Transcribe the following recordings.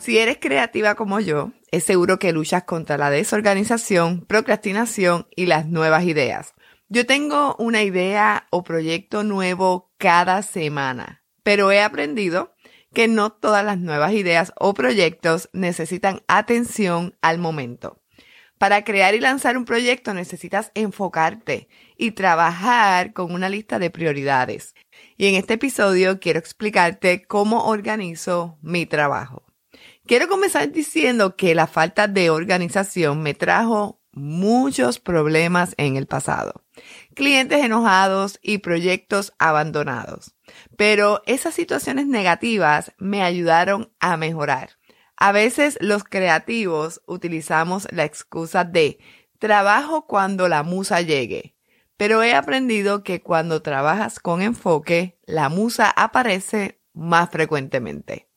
Si eres creativa como yo, es seguro que luchas contra la desorganización, procrastinación y las nuevas ideas. Yo tengo una idea o proyecto nuevo cada semana, pero he aprendido que no todas las nuevas ideas o proyectos necesitan atención al momento. Para crear y lanzar un proyecto necesitas enfocarte y trabajar con una lista de prioridades. Y en este episodio quiero explicarte cómo organizo mi trabajo. Quiero comenzar diciendo que la falta de organización me trajo muchos problemas en el pasado. Clientes enojados y proyectos abandonados. Pero esas situaciones negativas me ayudaron a mejorar. A veces los creativos utilizamos la excusa de trabajo cuando la musa llegue. Pero he aprendido que cuando trabajas con enfoque, la musa aparece más frecuentemente.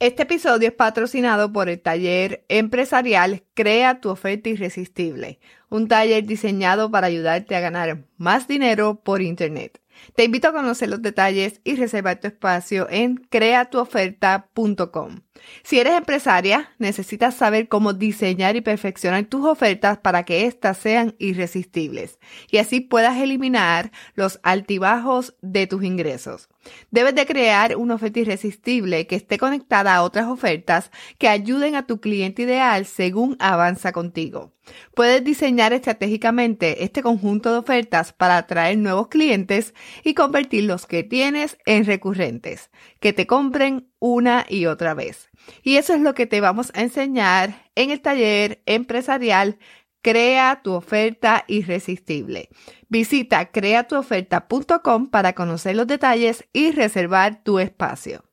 Este episodio es patrocinado por el taller empresarial Crea tu oferta irresistible, un taller diseñado para ayudarte a ganar más dinero por Internet. Te invito a conocer los detalles y reservar tu espacio en creatuoferta.com. Si eres empresaria, necesitas saber cómo diseñar y perfeccionar tus ofertas para que éstas sean irresistibles y así puedas eliminar los altibajos de tus ingresos. Debes de crear una oferta irresistible que esté conectada a otras ofertas que ayuden a tu cliente ideal según avanza contigo. Puedes diseñar estratégicamente este conjunto de ofertas para atraer nuevos clientes y convertir los que tienes en recurrentes, que te compren una y otra vez. Y eso es lo que te vamos a enseñar en el taller empresarial Crea tu oferta irresistible. Visita creatuoferta.com para conocer los detalles y reservar tu espacio.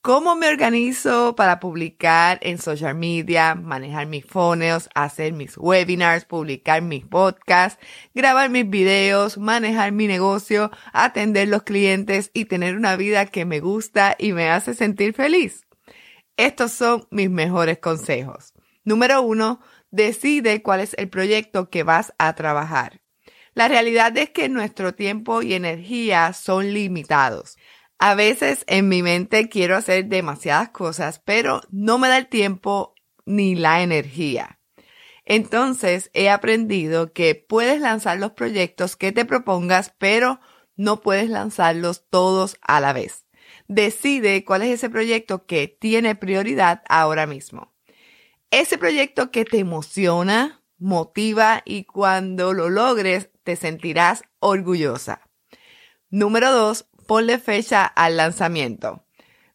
¿Cómo me organizo para publicar en social media, manejar mis funnels, hacer mis webinars, publicar mis podcasts, grabar mis videos, manejar mi negocio, atender los clientes y tener una vida que me gusta y me hace sentir feliz? Estos son mis mejores consejos. Número uno, decide cuál es el proyecto que vas a trabajar. La realidad es que nuestro tiempo y energía son limitados. A veces en mi mente quiero hacer demasiadas cosas, pero no me da el tiempo ni la energía. Entonces he aprendido que puedes lanzar los proyectos que te propongas, pero no puedes lanzarlos todos a la vez. Decide cuál es ese proyecto que tiene prioridad ahora mismo. Ese proyecto que te emociona, motiva y cuando lo logres te sentirás orgullosa. Número dos, ponle fecha al lanzamiento.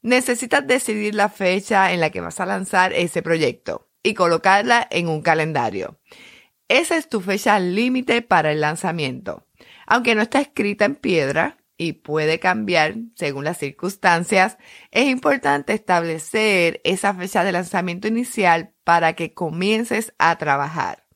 Necesitas decidir la fecha en la que vas a lanzar ese proyecto y colocarla en un calendario. Esa es tu fecha límite para el lanzamiento. Aunque no está escrita en piedra y puede cambiar según las circunstancias, es importante establecer esa fecha de lanzamiento inicial para que comiences a trabajar.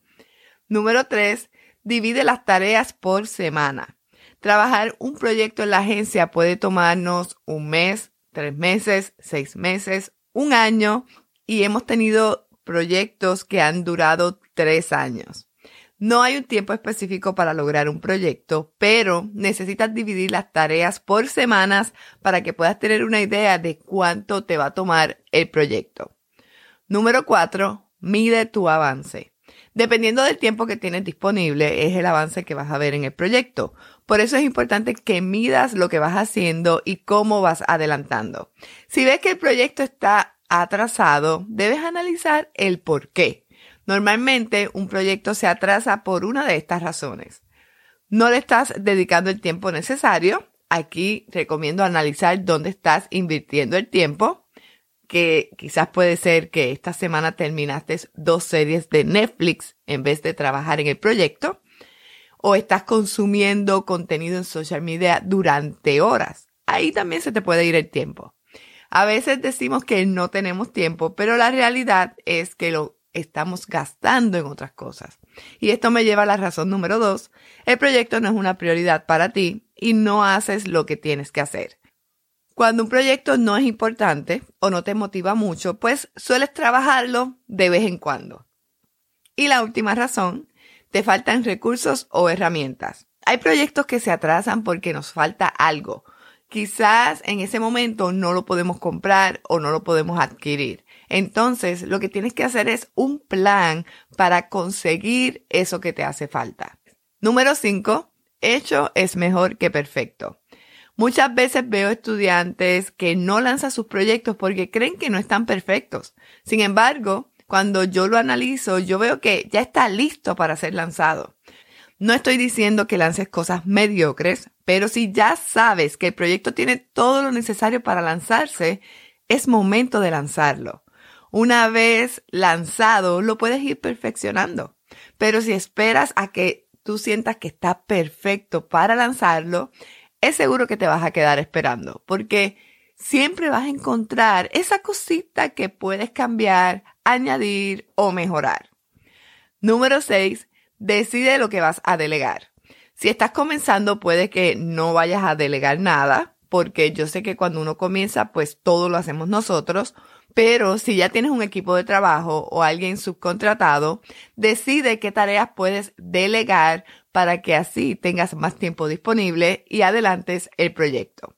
Número 3. Divide las tareas por semana. Trabajar un proyecto en la agencia puede tomarnos un mes, tres meses, seis meses, un año y hemos tenido proyectos que han durado tres años. No hay un tiempo específico para lograr un proyecto, pero necesitas dividir las tareas por semanas para que puedas tener una idea de cuánto te va a tomar el proyecto. Número cuatro, mide tu avance. Dependiendo del tiempo que tienes disponible, es el avance que vas a ver en el proyecto. Por eso es importante que midas lo que vas haciendo y cómo vas adelantando. Si ves que el proyecto está atrasado, debes analizar el por qué. Normalmente un proyecto se atrasa por una de estas razones. No le estás dedicando el tiempo necesario. Aquí recomiendo analizar dónde estás invirtiendo el tiempo que quizás puede ser que esta semana terminaste dos series de Netflix en vez de trabajar en el proyecto, o estás consumiendo contenido en social media durante horas. ahí también se te puede ir el tiempo. A veces decimos que no tenemos tiempo, pero la realidad es que lo estamos gastando en otras cosas. Y esto me lleva a la razón número dos. El proyecto no es una prioridad para ti y no haces lo que tienes que hacer. Cuando un proyecto no es importante o no te motiva mucho, pues sueles trabajarlo de vez en cuando. Y la última razón, te faltan recursos o herramientas. Hay proyectos que se atrasan porque nos falta algo. Quizás en ese momento no lo podemos comprar o no lo podemos adquirir. Entonces, lo que tienes que hacer es un plan para conseguir eso que te hace falta. Número 5. Hecho es mejor que perfecto. Muchas veces veo estudiantes que no lanzan sus proyectos porque creen que no están perfectos. Sin embargo, cuando yo lo analizo, yo veo que ya está listo para ser lanzado. No estoy diciendo que lances cosas mediocres, pero si ya sabes que el proyecto tiene todo lo necesario para lanzarse, es momento de lanzarlo. Una vez lanzado, lo puedes ir perfeccionando. Pero si esperas a que tú sientas que está perfecto para lanzarlo, es seguro que te vas a quedar esperando, porque siempre vas a encontrar esa cosita que puedes cambiar, añadir o mejorar. Número 6. Decide lo que vas a delegar. Si estás comenzando, puede que no vayas a delegar nada, porque yo sé que cuando uno comienza, pues todo lo hacemos nosotros, pero si ya tienes un equipo de trabajo o alguien subcontratado, decide qué tareas puedes delegar para que así tengas más tiempo disponible y adelantes el proyecto.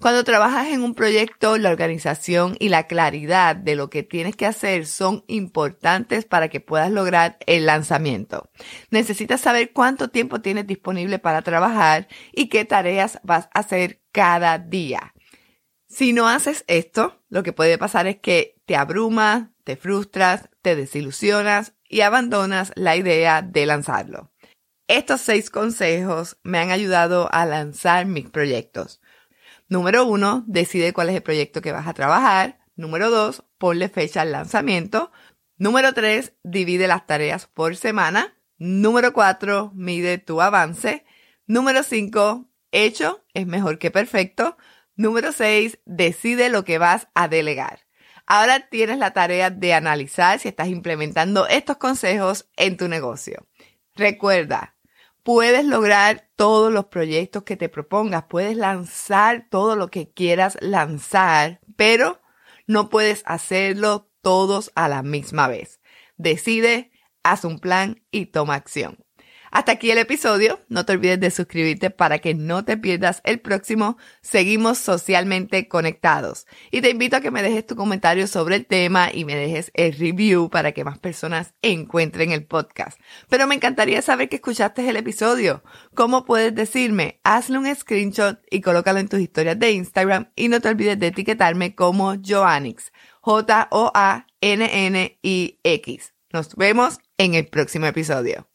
Cuando trabajas en un proyecto, la organización y la claridad de lo que tienes que hacer son importantes para que puedas lograr el lanzamiento. Necesitas saber cuánto tiempo tienes disponible para trabajar y qué tareas vas a hacer cada día. Si no haces esto, lo que puede pasar es que te abrumas, te frustras, te desilusionas y abandonas la idea de lanzarlo. Estos seis consejos me han ayudado a lanzar mis proyectos. Número uno, decide cuál es el proyecto que vas a trabajar. Número dos, ponle fecha al lanzamiento. Número tres, divide las tareas por semana. Número cuatro, mide tu avance. Número cinco, hecho es mejor que perfecto. Número seis, decide lo que vas a delegar. Ahora tienes la tarea de analizar si estás implementando estos consejos en tu negocio. Recuerda, puedes lograr todos los proyectos que te propongas, puedes lanzar todo lo que quieras lanzar, pero no puedes hacerlo todos a la misma vez. Decide, haz un plan y toma acción. Hasta aquí el episodio. No te olvides de suscribirte para que no te pierdas el próximo. Seguimos socialmente conectados. Y te invito a que me dejes tu comentario sobre el tema y me dejes el review para que más personas encuentren el podcast. Pero me encantaría saber que escuchaste el episodio. ¿Cómo puedes decirme? Hazle un screenshot y colócalo en tus historias de Instagram y no te olvides de etiquetarme como Joannix. J-O-A-N-N-I-X. Nos vemos en el próximo episodio.